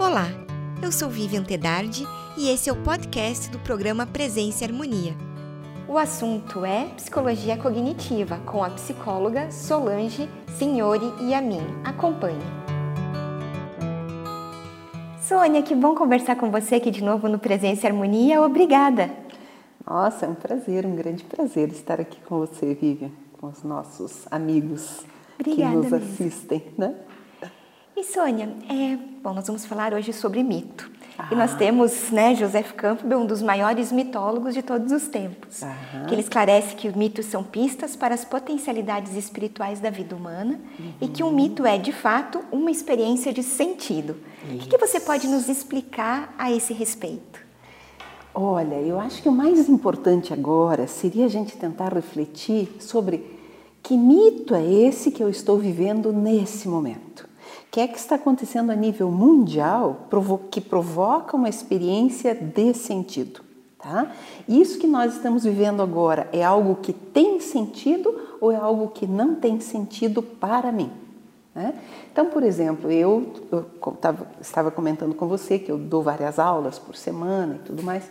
Olá, eu sou Vivian Tedardi e esse é o podcast do programa Presença e Harmonia. O assunto é psicologia cognitiva com a psicóloga Solange Signori e a mim. Acompanhe. Sônia, que bom conversar com você aqui de novo no Presença e Harmonia. Obrigada. Nossa, é um prazer, um grande prazer estar aqui com você, Vivian, com os nossos amigos Obrigada que nos mesmo. assistem, né? E Sônia, é, bom, nós vamos falar hoje sobre mito. Ah. E nós temos, né, Joseph Campbell, um dos maiores mitólogos de todos os tempos, ah. que ele esclarece que os mitos são pistas para as potencialidades espirituais da vida humana uhum. e que um mito é, de fato, uma experiência de sentido. Isso. O que, que você pode nos explicar a esse respeito? Olha, eu acho que o mais importante agora seria a gente tentar refletir sobre que mito é esse que eu estou vivendo nesse momento que é que está acontecendo a nível mundial que provoca uma experiência de sentido. Tá? Isso que nós estamos vivendo agora é algo que tem sentido ou é algo que não tem sentido para mim? Né? Então, por exemplo, eu, eu tava, estava comentando com você que eu dou várias aulas por semana e tudo mais,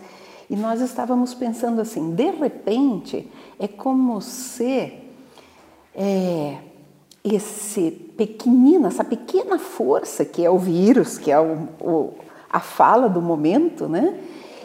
e nós estávamos pensando assim: de repente, é como se é, esse pequenino, essa pequena força que é o vírus, que é o, o, a fala do momento, né?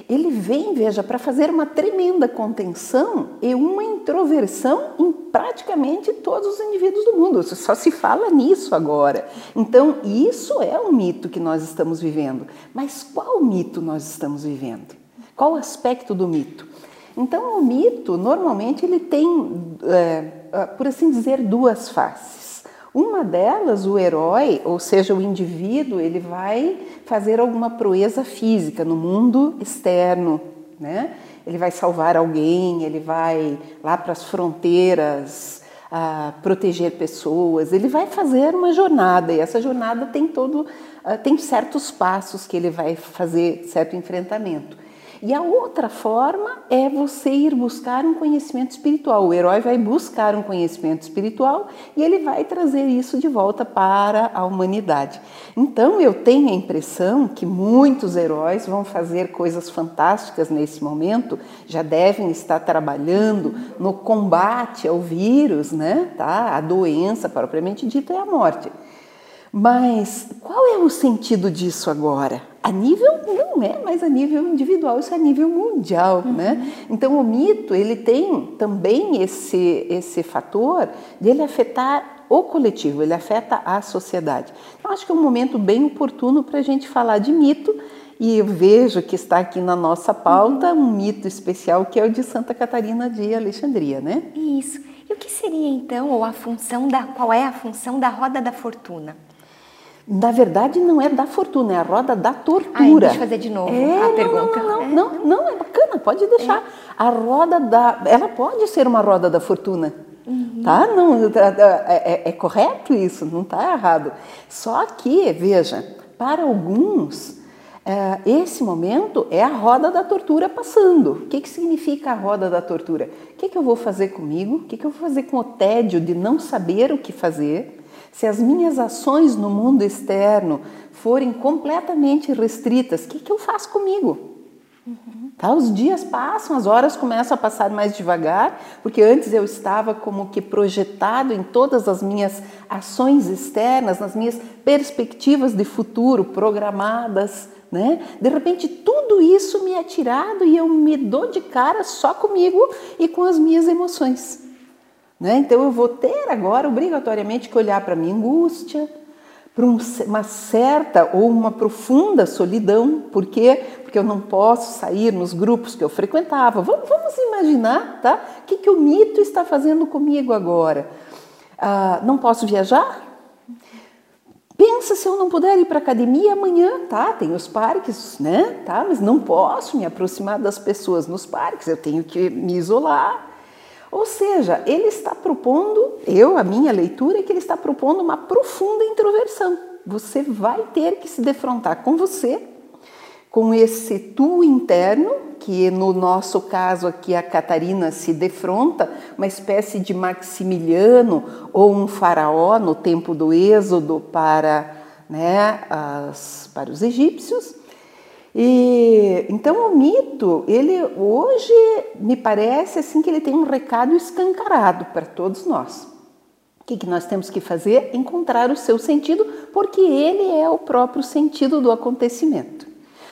Ele vem, veja, para fazer uma tremenda contenção e uma introversão em praticamente todos os indivíduos do mundo. Só se fala nisso agora. Então, isso é um mito que nós estamos vivendo. Mas qual mito nós estamos vivendo? Qual aspecto do mito? Então, o mito, normalmente, ele tem, é, por assim dizer, duas faces. Uma delas, o herói, ou seja, o indivíduo, ele vai fazer alguma proeza física no mundo externo, né? Ele vai salvar alguém, ele vai lá para as fronteiras a proteger pessoas, ele vai fazer uma jornada e essa jornada tem todo tem certos passos que ele vai fazer certo enfrentamento. E a outra forma é você ir buscar um conhecimento espiritual. O herói vai buscar um conhecimento espiritual e ele vai trazer isso de volta para a humanidade. Então eu tenho a impressão que muitos heróis vão fazer coisas fantásticas nesse momento, já devem estar trabalhando no combate ao vírus, né? Tá? A doença propriamente dita é a morte. Mas qual é o sentido disso agora? A nível não é mais a nível individual, isso é a nível mundial, uhum. né? Então o mito ele tem também esse esse fator de ele afetar o coletivo, ele afeta a sociedade. Então acho que é um momento bem oportuno para a gente falar de mito e eu vejo que está aqui na nossa pauta uhum. um mito especial que é o de Santa Catarina de Alexandria, né? Isso. E o que seria então, ou a função da, qual é a função da roda da fortuna? Na verdade, não é da fortuna, é a roda da tortura. Ai, deixa eu fazer de novo é, a pergunta. Não, não, é. não, não, é bacana, pode deixar. É. A roda da. Ela pode ser uma roda da fortuna. Uhum. Tá? Não, é, é, é correto isso, não está errado. Só que, veja, para alguns, é, esse momento é a roda da tortura passando. O que, que significa a roda da tortura? O que, que eu vou fazer comigo? O que, que eu vou fazer com o tédio de não saber o que fazer? Se as minhas ações no mundo externo forem completamente restritas, o que, que eu faço comigo? Uhum. Tá, os dias passam, as horas começam a passar mais devagar, porque antes eu estava como que projetado em todas as minhas ações externas, nas minhas perspectivas de futuro programadas, né? De repente tudo isso me é tirado e eu me dou de cara só comigo e com as minhas emoções. Né? Então eu vou ter agora obrigatoriamente que olhar para a minha angústia, para uma certa ou uma profunda solidão, por quê? Porque eu não posso sair nos grupos que eu frequentava. Vamos, vamos imaginar, tá? O que, que o mito está fazendo comigo agora? Ah, não posso viajar? Pensa se eu não puder ir para academia amanhã, tá? Tem os parques, né? Tá? Mas não posso me aproximar das pessoas nos parques, eu tenho que me isolar. Ou seja, ele está propondo, eu, a minha leitura é que ele está propondo uma profunda introversão. Você vai ter que se defrontar com você, com esse tu interno, que no nosso caso aqui a Catarina se defronta, uma espécie de Maximiliano ou um faraó no tempo do Êxodo para né, as, para os egípcios. E então o mito, ele hoje me parece assim que ele tem um recado escancarado para todos nós. O que, que nós temos que fazer? Encontrar o seu sentido, porque ele é o próprio sentido do acontecimento.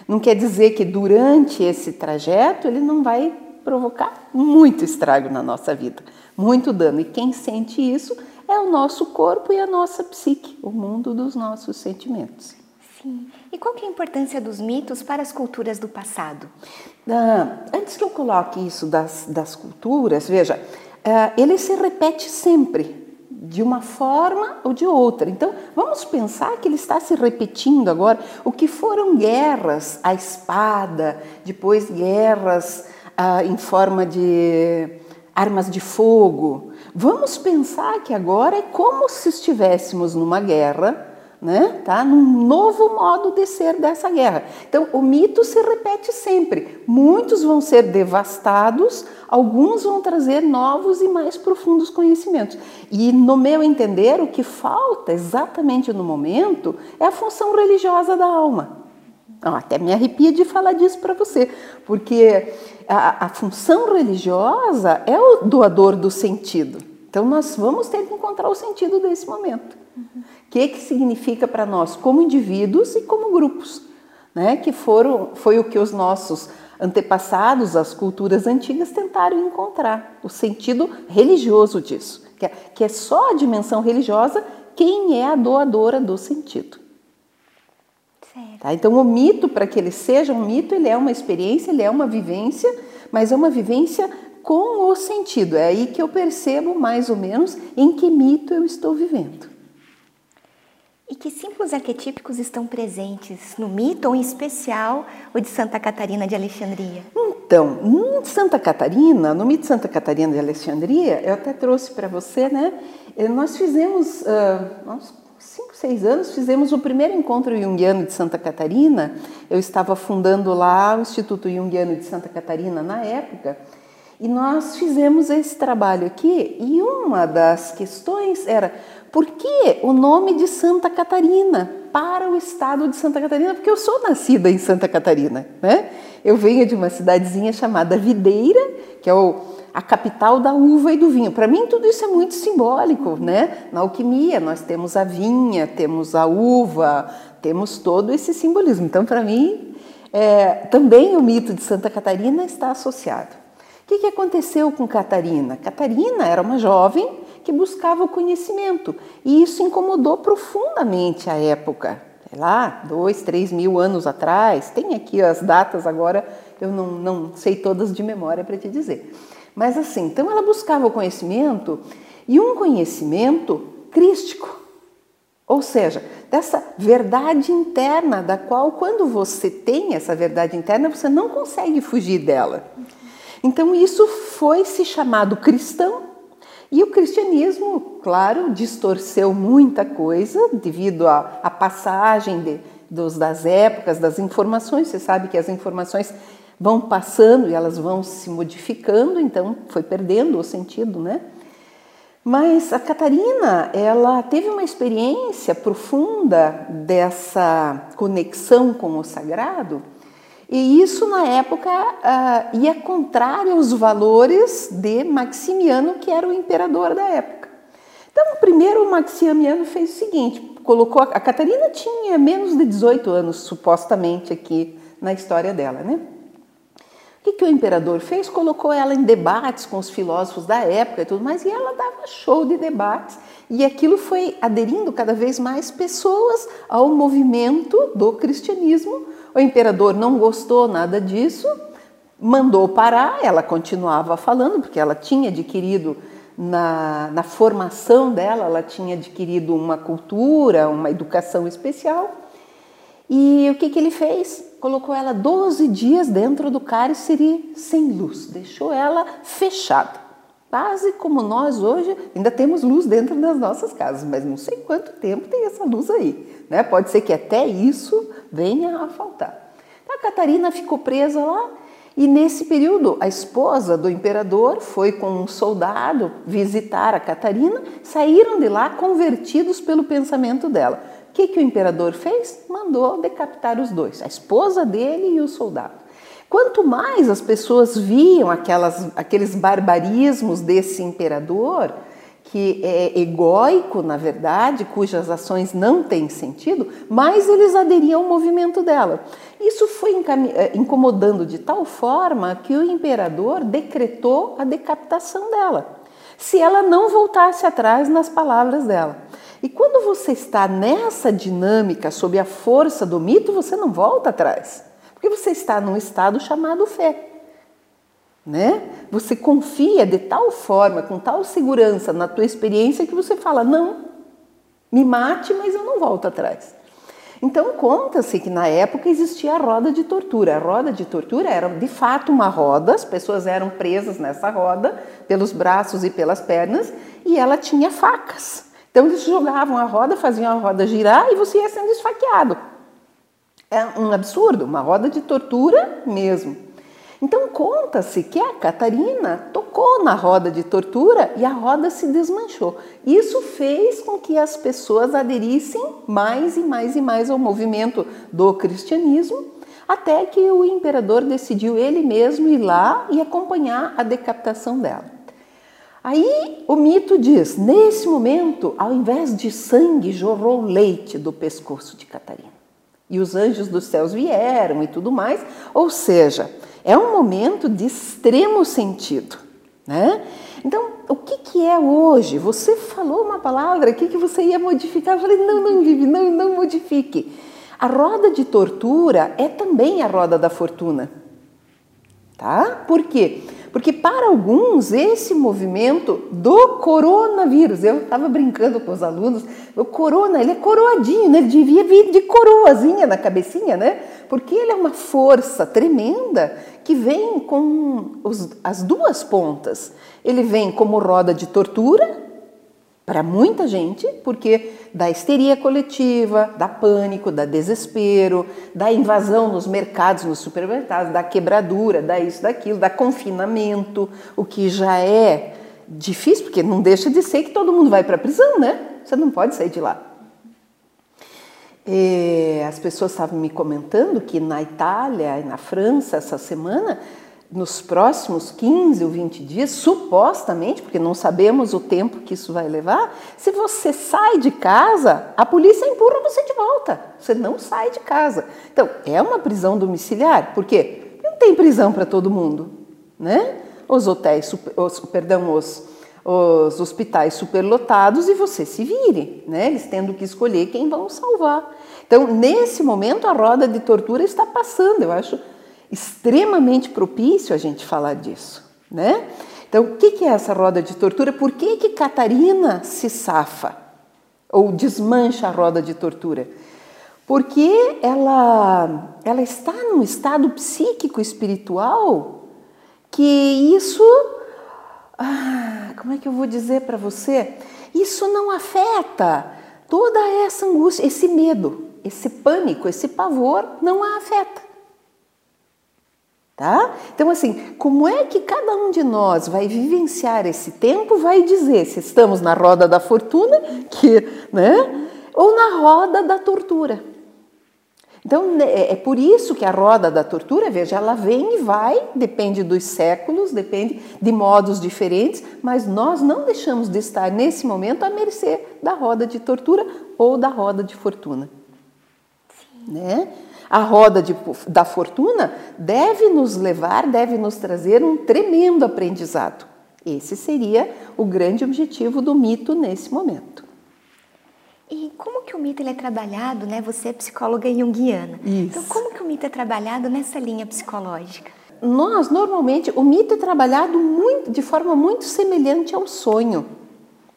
Não quer dizer que durante esse trajeto ele não vai provocar muito estrago na nossa vida, muito dano. E quem sente isso é o nosso corpo e a nossa psique, o mundo dos nossos sentimentos. Sim. E qual que é a importância dos mitos para as culturas do passado? Ah, antes que eu coloque isso das, das culturas, veja, ah, ele se repete sempre, de uma forma ou de outra. Então, vamos pensar que ele está se repetindo agora. O que foram guerras à espada, depois guerras ah, em forma de armas de fogo. Vamos pensar que agora é como se estivéssemos numa guerra né? Tá? Num novo modo de ser dessa guerra. Então, o mito se repete sempre. Muitos vão ser devastados, alguns vão trazer novos e mais profundos conhecimentos. E, no meu entender, o que falta exatamente no momento é a função religiosa da alma. até me arrepia de falar disso para você, porque a, a função religiosa é o doador do sentido. Então, nós vamos ter que encontrar o sentido desse momento. Uhum que, que significa para nós como indivíduos e como grupos, né? que foram, foi o que os nossos antepassados, as culturas antigas, tentaram encontrar, o sentido religioso disso, que é, que é só a dimensão religiosa quem é a doadora do sentido. Tá? Então, o mito, para que ele seja um mito, ele é uma experiência, ele é uma vivência, mas é uma vivência com o sentido. É aí que eu percebo mais ou menos em que mito eu estou vivendo. E que símbolos arquetípicos estão presentes no mito, ou em especial o de Santa Catarina de Alexandria? Então, Santa Catarina, no mito de Santa Catarina de Alexandria, eu até trouxe para você, né? Eh, nós fizemos, uh, uns 5, 6 anos, fizemos o primeiro encontro junguiano de Santa Catarina. Eu estava fundando lá o Instituto Junguiano de Santa Catarina na época. E nós fizemos esse trabalho aqui, e uma das questões era por que o nome de Santa Catarina para o estado de Santa Catarina? Porque eu sou nascida em Santa Catarina, né? Eu venho de uma cidadezinha chamada Videira, que é o, a capital da uva e do vinho. Para mim, tudo isso é muito simbólico, né? Na alquimia, nós temos a vinha, temos a uva, temos todo esse simbolismo. Então, para mim, é, também o mito de Santa Catarina está associado. O que, que aconteceu com Catarina? Catarina era uma jovem que buscava o conhecimento. E isso incomodou profundamente a época. Sei lá, dois, três mil anos atrás. Tem aqui as datas agora, eu não, não sei todas de memória para te dizer. Mas assim, então ela buscava o conhecimento e um conhecimento crístico. Ou seja, dessa verdade interna, da qual, quando você tem essa verdade interna, você não consegue fugir dela. Então, isso foi se chamado cristão e o cristianismo, claro, distorceu muita coisa devido à, passagem de, dos, das épocas, das informações. Você sabe que as informações vão passando e elas vão se modificando, então foi perdendo o sentido, né? Mas a Catarina, ela teve uma experiência profunda dessa conexão com o sagrado e isso, na época, uh, ia contrário aos valores de Maximiano, que era o imperador da época. Então, primeiro, Maximiano fez o seguinte: colocou. A Catarina tinha menos de 18 anos, supostamente, aqui na história dela, né? O que, que o imperador fez? Colocou ela em debates com os filósofos da época e tudo mais, e ela dava show de debates, e aquilo foi aderindo cada vez mais pessoas ao movimento do cristianismo o imperador não gostou nada disso, mandou parar, ela continuava falando, porque ela tinha adquirido na, na, formação dela, ela tinha adquirido uma cultura, uma educação especial. E o que, que ele fez? Colocou ela 12 dias dentro do cárcere sem luz, deixou ela fechada. Quase como nós hoje ainda temos luz dentro das nossas casas, mas não sei quanto tempo tem essa luz aí. Né? Pode ser que até isso venha a faltar. Então, a Catarina ficou presa lá e nesse período a esposa do imperador foi com um soldado visitar a Catarina, saíram de lá convertidos pelo pensamento dela. O que, que o imperador fez? Mandou decapitar os dois, a esposa dele e o soldado. Quanto mais as pessoas viam aquelas, aqueles barbarismos desse imperador, que é egóico, na verdade, cujas ações não têm sentido, mais eles aderiam ao movimento dela. Isso foi eh, incomodando de tal forma que o imperador decretou a decapitação dela, se ela não voltasse atrás nas palavras dela. E quando você está nessa dinâmica, sob a força do mito, você não volta atrás, porque você está num estado chamado fé. Né? Você confia de tal forma, com tal segurança na tua experiência que você fala: não, me mate, mas eu não volto atrás. Então conta-se que na época existia a roda de tortura. A roda de tortura era de fato uma roda, as pessoas eram presas nessa roda pelos braços e pelas pernas e ela tinha facas. Então eles jogavam a roda, faziam a roda girar e você ia sendo esfaqueado. É um absurdo, uma roda de tortura mesmo. Então conta-se que a Catarina tocou na roda de tortura e a roda se desmanchou. Isso fez com que as pessoas aderissem mais e mais e mais ao movimento do cristianismo, até que o imperador decidiu ele mesmo ir lá e acompanhar a decapitação dela. Aí o mito diz: nesse momento, ao invés de sangue, jorrou leite do pescoço de Catarina. E os anjos dos céus vieram e tudo mais. Ou seja, é um momento de extremo sentido. Né? Então, o que, que é hoje? Você falou uma palavra aqui que você ia modificar. Eu falei, não, não, Vivi, não, não modifique. A roda de tortura é também a roda da fortuna. Tá? Por quê? Porque para alguns esse movimento do coronavírus, eu estava brincando com os alunos, o corona, ele é coroadinho, né? ele devia vir de coroazinha na cabecinha, né? Porque ele é uma força tremenda que vem com os, as duas pontas. Ele vem como roda de tortura, para muita gente, porque da histeria coletiva, da pânico, da desespero, da invasão nos mercados, nos supermercados, da quebradura, da isso, daquilo, da confinamento, o que já é difícil, porque não deixa de ser que todo mundo vai para a prisão, né? Você não pode sair de lá. E as pessoas estavam me comentando que na Itália e na França essa semana nos próximos 15 ou 20 dias, supostamente, porque não sabemos o tempo que isso vai levar, se você sai de casa, a polícia empurra você de volta. Você não sai de casa. Então, é uma prisão domiciliar. Por quê? Não tem prisão para todo mundo, né? Os hotéis, os, perdão, os, os hospitais superlotados e você se vire, né? Eles tendo que escolher quem vão salvar. Então, nesse momento, a roda de tortura está passando. Eu acho extremamente propício a gente falar disso, né? Então, o que é essa roda de tortura? Por que, que Catarina se safa ou desmancha a roda de tortura? Porque ela, ela está num estado psíquico espiritual que isso. Ah, como é que eu vou dizer para você? Isso não afeta toda essa angústia, esse medo, esse pânico, esse pavor não a afeta. Tá? Então, assim, como é que cada um de nós vai vivenciar esse tempo, vai dizer se estamos na roda da fortuna, que, né? ou na roda da tortura. Então, né, é, é por isso que a roda da tortura, veja, ela vem e vai, depende dos séculos, depende de modos diferentes, mas nós não deixamos de estar nesse momento à mercê da roda de tortura ou da roda de fortuna. Sim. Né? A roda de, da fortuna deve nos levar, deve nos trazer um tremendo aprendizado. Esse seria o grande objetivo do mito nesse momento. E como que o mito é trabalhado, né? Você é psicóloga junguiana. Isso. Então, como que o mito é trabalhado nessa linha psicológica? Nós, normalmente, o mito é trabalhado muito, de forma muito semelhante ao sonho,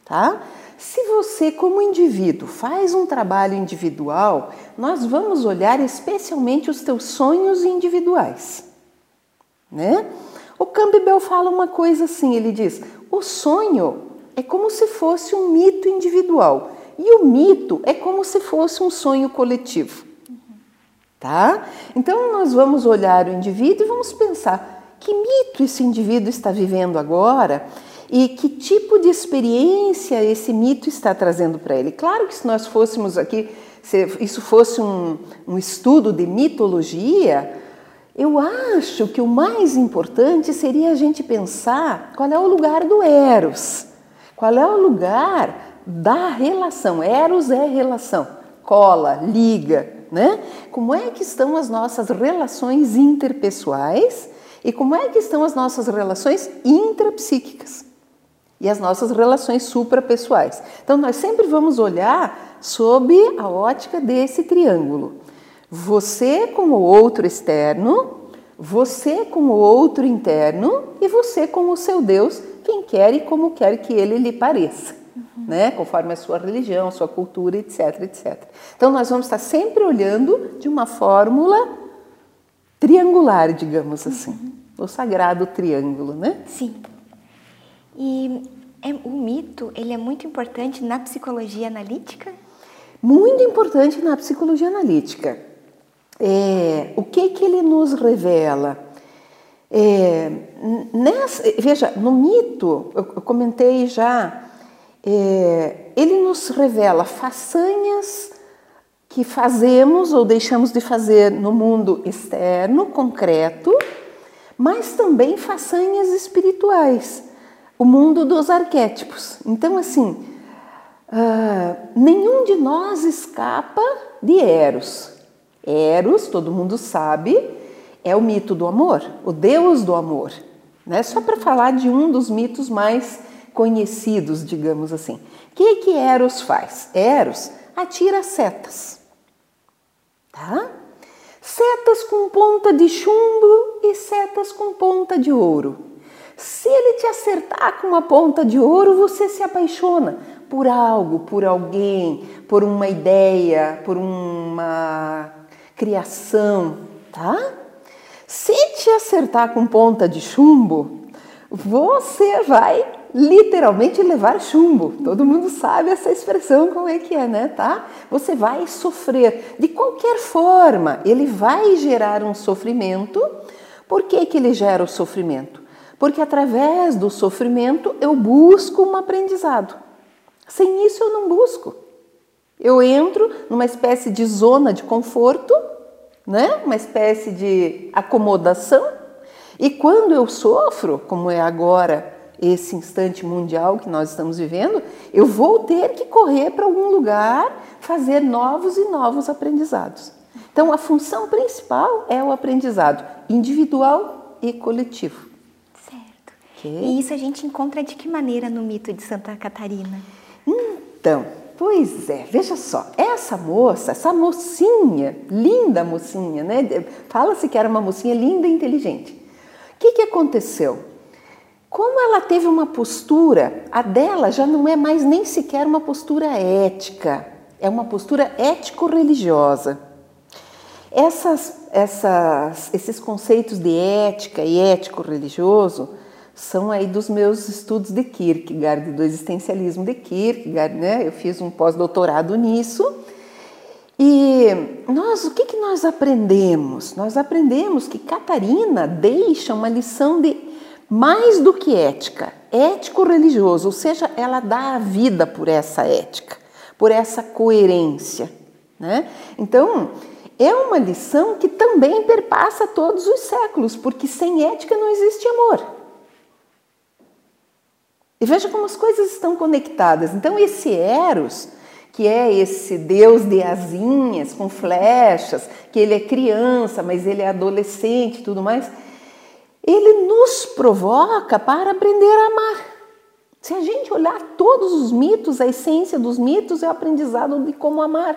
tá? Se você, como indivíduo, faz um trabalho individual, nós vamos olhar especialmente os teus sonhos individuais. Né? O Campbell fala uma coisa assim: ele diz, o sonho é como se fosse um mito individual e o mito é como se fosse um sonho coletivo. Tá? Então nós vamos olhar o indivíduo e vamos pensar que mito esse indivíduo está vivendo agora e que tipo de experiência esse mito está trazendo para ele. Claro que se nós fôssemos aqui se isso fosse um, um estudo de mitologia, eu acho que o mais importante seria a gente pensar qual é o lugar do Eros, qual é o lugar da relação. Eros é relação, cola, liga, né? Como é que estão as nossas relações interpessoais e como é que estão as nossas relações intrapsíquicas e as nossas relações suprapessoais. Então nós sempre vamos olhar sob a ótica desse triângulo. Você com o outro externo, você com o outro interno e você com o seu Deus, quem quer e como quer que ele lhe pareça, uhum. né? Conforme a sua religião, a sua cultura, etc, etc. Então nós vamos estar sempre olhando de uma fórmula triangular, digamos assim, uhum. o sagrado triângulo, né? Sim. E é, o mito, ele é muito importante na psicologia analítica? Muito importante na psicologia analítica. É, o que que ele nos revela? É, nessa, veja, no mito, eu, eu comentei já, é, ele nos revela façanhas que fazemos ou deixamos de fazer no mundo externo, concreto, mas também façanhas espirituais, o mundo dos arquétipos. Então, assim, uh, nenhum de nós escapa de Eros. Eros, todo mundo sabe, é o mito do amor, o deus do amor. Né? Só para falar de um dos mitos mais conhecidos, digamos assim. O que, que Eros faz? Eros atira setas. Tá? Setas com ponta de chumbo e setas com ponta de ouro. Se ele te acertar com uma ponta de ouro, você se apaixona por algo, por alguém, por uma ideia, por uma criação, tá? Se te acertar com ponta de chumbo, você vai literalmente levar chumbo. Todo mundo sabe essa expressão como é que é, né, tá? Você vai sofrer de qualquer forma, ele vai gerar um sofrimento. Por que que ele gera o sofrimento? Porque através do sofrimento eu busco um aprendizado. Sem isso eu não busco. Eu entro numa espécie de zona de conforto, né? uma espécie de acomodação, e quando eu sofro, como é agora esse instante mundial que nós estamos vivendo, eu vou ter que correr para algum lugar, fazer novos e novos aprendizados. Então, a função principal é o aprendizado individual e coletivo. E isso a gente encontra de que maneira no mito de Santa Catarina? Então, Pois é, veja só, essa moça, essa mocinha, linda mocinha, né? Fala-se que era uma mocinha linda e inteligente. O que, que aconteceu? Como ela teve uma postura, a dela já não é mais nem sequer uma postura ética, é uma postura ético-religiosa. Essas, essas, esses conceitos de ética e ético-religioso são aí dos meus estudos de Kierkegaard, do existencialismo de Kierkegaard, né? Eu fiz um pós-doutorado nisso. E nós, o que, que nós aprendemos? Nós aprendemos que Catarina deixa uma lição de mais do que ética, ético-religioso, ou seja, ela dá a vida por essa ética, por essa coerência. Né? Então, é uma lição que também perpassa todos os séculos, porque sem ética não existe amor. E veja como as coisas estão conectadas. Então, esse Eros, que é esse deus de asinhas com flechas, que ele é criança, mas ele é adolescente e tudo mais, ele nos provoca para aprender a amar. Se a gente olhar todos os mitos, a essência dos mitos é o aprendizado de como amar.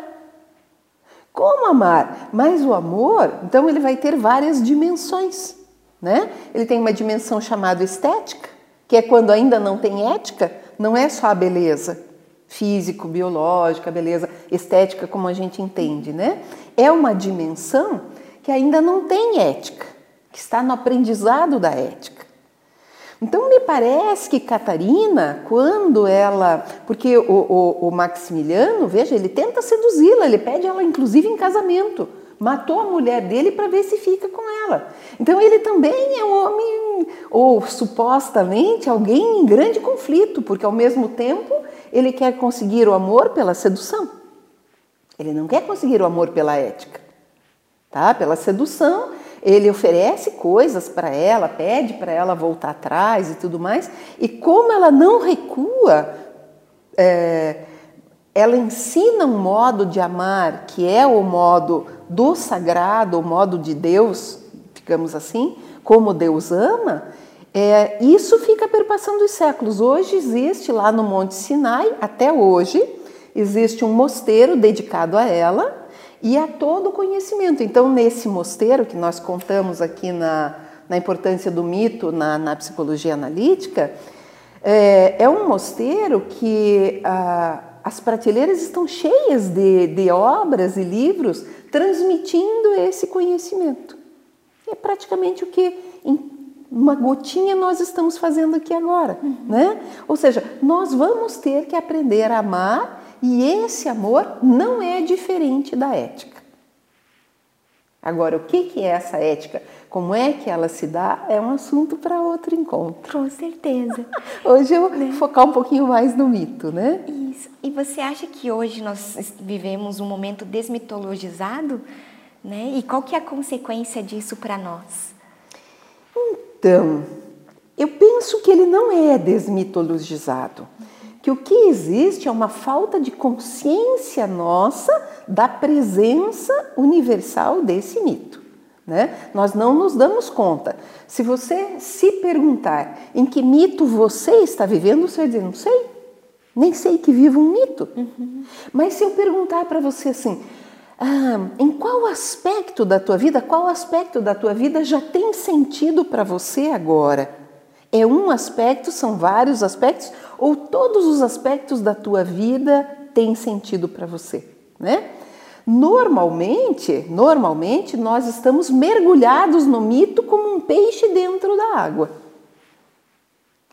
Como amar? Mas o amor, então ele vai ter várias dimensões, né? Ele tem uma dimensão chamada estética, que é quando ainda não tem ética, não é só a beleza físico, biológica, beleza estética como a gente entende, né? É uma dimensão que ainda não tem ética, que está no aprendizado da ética. Então me parece que Catarina, quando ela, porque o, o, o Maximiliano, veja, ele tenta seduzi-la, ele pede ela inclusive em casamento matou a mulher dele para ver se fica com ela. Então ele também é um homem, ou supostamente alguém em grande conflito, porque ao mesmo tempo ele quer conseguir o amor pela sedução. Ele não quer conseguir o amor pela ética, tá? Pela sedução, ele oferece coisas para ela, pede para ela voltar atrás e tudo mais. E como ela não recua, é, ela ensina um modo de amar que é o modo do sagrado, o modo de Deus, digamos assim, como Deus ama. É, isso fica perpassando os séculos. Hoje existe lá no Monte Sinai, até hoje, existe um mosteiro dedicado a ela e a todo o conhecimento. Então, nesse mosteiro que nós contamos aqui na, na importância do mito na, na psicologia analítica, é, é, um mosteiro que ah, as prateleiras estão cheias de, de obras e livros transmitindo esse conhecimento. É praticamente o que em uma gotinha nós estamos fazendo aqui agora, uhum. né? Ou seja, nós vamos ter que aprender a amar e esse amor não é diferente da ética. Agora, o que é essa ética? Como é que ela se dá? É um assunto para outro encontro. Com certeza. Hoje eu vou né? focar um pouquinho mais no mito, né? Isso. E você acha que hoje nós vivemos um momento desmitologizado? Né? E qual que é a consequência disso para nós? Então, eu penso que ele não é desmitologizado que o que existe é uma falta de consciência nossa da presença universal desse mito. Né? Nós não nos damos conta. Se você se perguntar em que mito você está vivendo, você vai dizer, não sei, nem sei que vivo um mito. Uhum. Mas se eu perguntar para você assim, ah, em qual aspecto da tua vida, qual aspecto da tua vida já tem sentido para você agora? É um aspecto, são vários aspectos, ou todos os aspectos da tua vida têm sentido para você, né? Normalmente, normalmente nós estamos mergulhados no mito como um peixe dentro da água.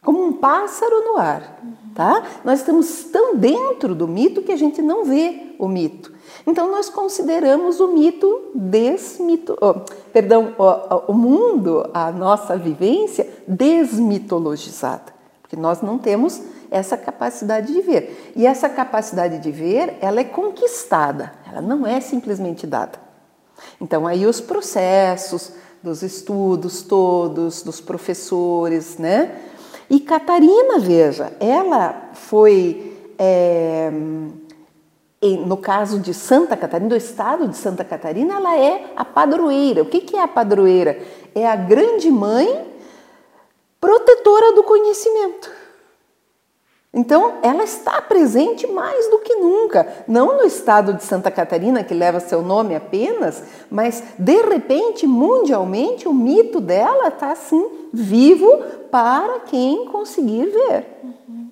Como um pássaro no ar, tá? Nós estamos tão dentro do mito que a gente não vê o mito. Então nós consideramos o mito desmito, oh, perdão, o mundo, a nossa vivência desmitologizada, porque nós não temos essa capacidade de ver. E essa capacidade de ver, ela é conquistada, ela não é simplesmente dada. Então aí os processos dos estudos todos, dos professores, né? E Catarina, veja, ela foi é, no caso de Santa Catarina, do estado de Santa Catarina, ela é a padroeira. O que é a padroeira? É a grande mãe protetora do conhecimento. Então, ela está presente mais do que nunca, não no estado de Santa Catarina, que leva seu nome apenas, mas de repente, mundialmente, o mito dela está assim, vivo para quem conseguir ver.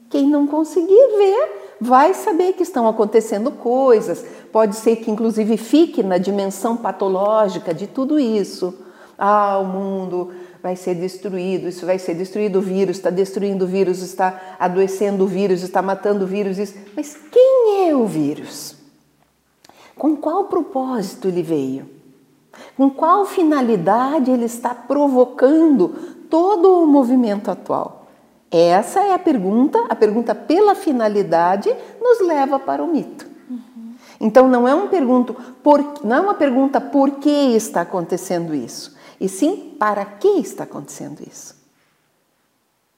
Quem não conseguir ver, vai saber que estão acontecendo coisas, pode ser que inclusive fique na dimensão patológica de tudo isso. Ah, o mundo vai ser destruído, isso vai ser destruído, o vírus está destruindo o vírus, está adoecendo o vírus, está matando o vírus. Isso. Mas quem é o vírus? Com qual propósito ele veio? Com qual finalidade ele está provocando todo o movimento atual? Essa é a pergunta, a pergunta pela finalidade nos leva para o mito. Então não é, uma pergunta por, não é uma pergunta por que está acontecendo isso, e sim para que está acontecendo isso.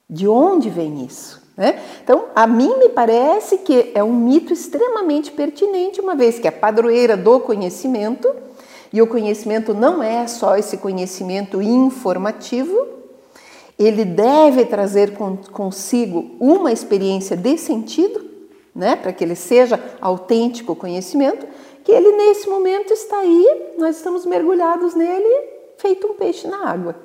De onde vem isso? Né? Então, a mim me parece que é um mito extremamente pertinente, uma vez que é padroeira do conhecimento, e o conhecimento não é só esse conhecimento informativo, ele deve trazer consigo uma experiência de sentido, né, para que ele seja autêntico conhecimento, que ele nesse momento está aí, nós estamos mergulhados nele, feito um peixe na água.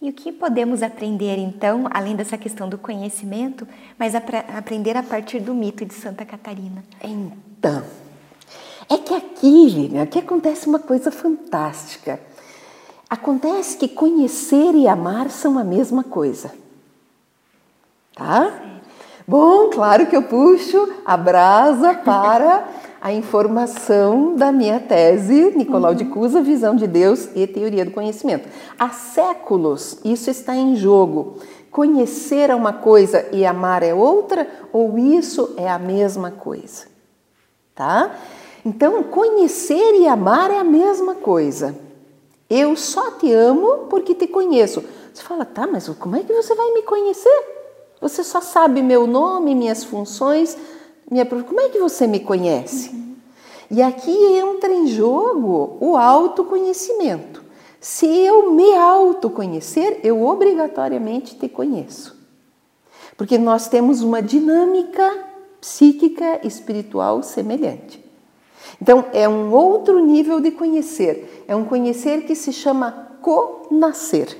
E o que podemos aprender então, além dessa questão do conhecimento, mas aprender a partir do mito de Santa Catarina? Então, é que aqui, Lívia, aqui acontece uma coisa fantástica. Acontece que conhecer e amar são a mesma coisa. Tá? Bom, claro que eu puxo a brasa para a informação da minha tese, Nicolau de Cusa, Visão de Deus e Teoria do Conhecimento. Há séculos isso está em jogo. Conhecer é uma coisa e amar é outra, ou isso é a mesma coisa? tá? Então, conhecer e amar é a mesma coisa. Eu só te amo porque te conheço. Você fala, tá, mas como é que você vai me conhecer? Você só sabe meu nome, minhas funções, como é que você me conhece? Uhum. E aqui entra em jogo o autoconhecimento. Se eu me autoconhecer, eu obrigatoriamente te conheço. Porque nós temos uma dinâmica psíquica espiritual semelhante. Então, é um outro nível de conhecer. É um conhecer que se chama co-nascer.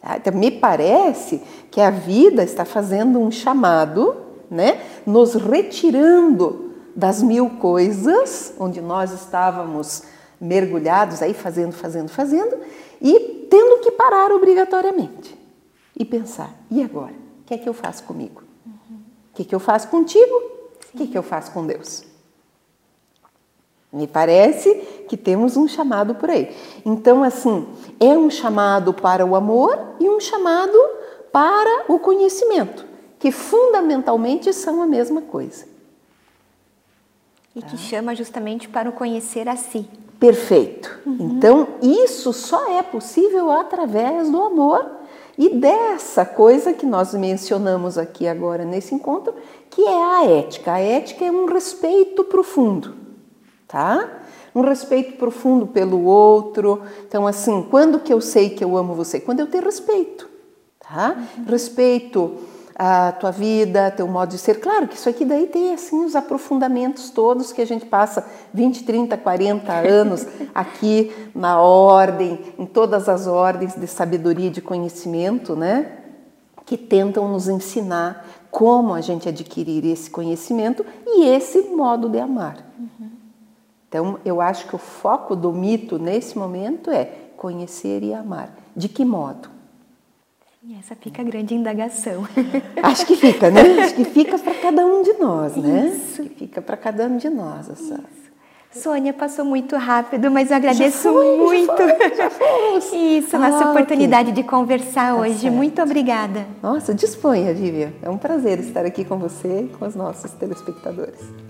Tá? Então, me parece que a vida está fazendo um chamado, né? nos retirando das mil coisas onde nós estávamos mergulhados aí fazendo, fazendo, fazendo e tendo que parar obrigatoriamente e pensar: e agora? O que é que eu faço comigo? O que é que eu faço contigo? O que é que eu faço com Deus? Me parece que temos um chamado por aí. Então, assim, é um chamado para o amor e um chamado para o conhecimento, que fundamentalmente são a mesma coisa. E que chama justamente para o conhecer a si. Perfeito. Uhum. Então, isso só é possível através do amor e dessa coisa que nós mencionamos aqui agora nesse encontro, que é a ética. A ética é um respeito profundo tá? Um respeito profundo pelo outro. Então, assim, quando que eu sei que eu amo você? Quando eu tenho respeito, tá? Uhum. Respeito a tua vida, teu modo de ser. Claro que isso aqui daí tem assim os aprofundamentos todos que a gente passa 20, 30, 40 anos aqui na ordem, em todas as ordens de sabedoria e de conhecimento, né? Que tentam nos ensinar como a gente adquirir esse conhecimento e esse modo de amar. Uhum. Então, eu acho que o foco do mito nesse momento é conhecer e amar. De que modo? Sim, essa fica a grande indagação. Acho que fica, né? Acho que fica para cada um de nós, né? Isso. Que fica para cada um de nós essa. Isso. Sônia, passou muito rápido, mas eu agradeço já foi, muito. Já foi, já Isso, ah, nossa oportunidade okay. de conversar tá hoje. Certo. Muito obrigada. Nossa, disponha, Vivian. É um prazer estar aqui com você e com os nossos telespectadores.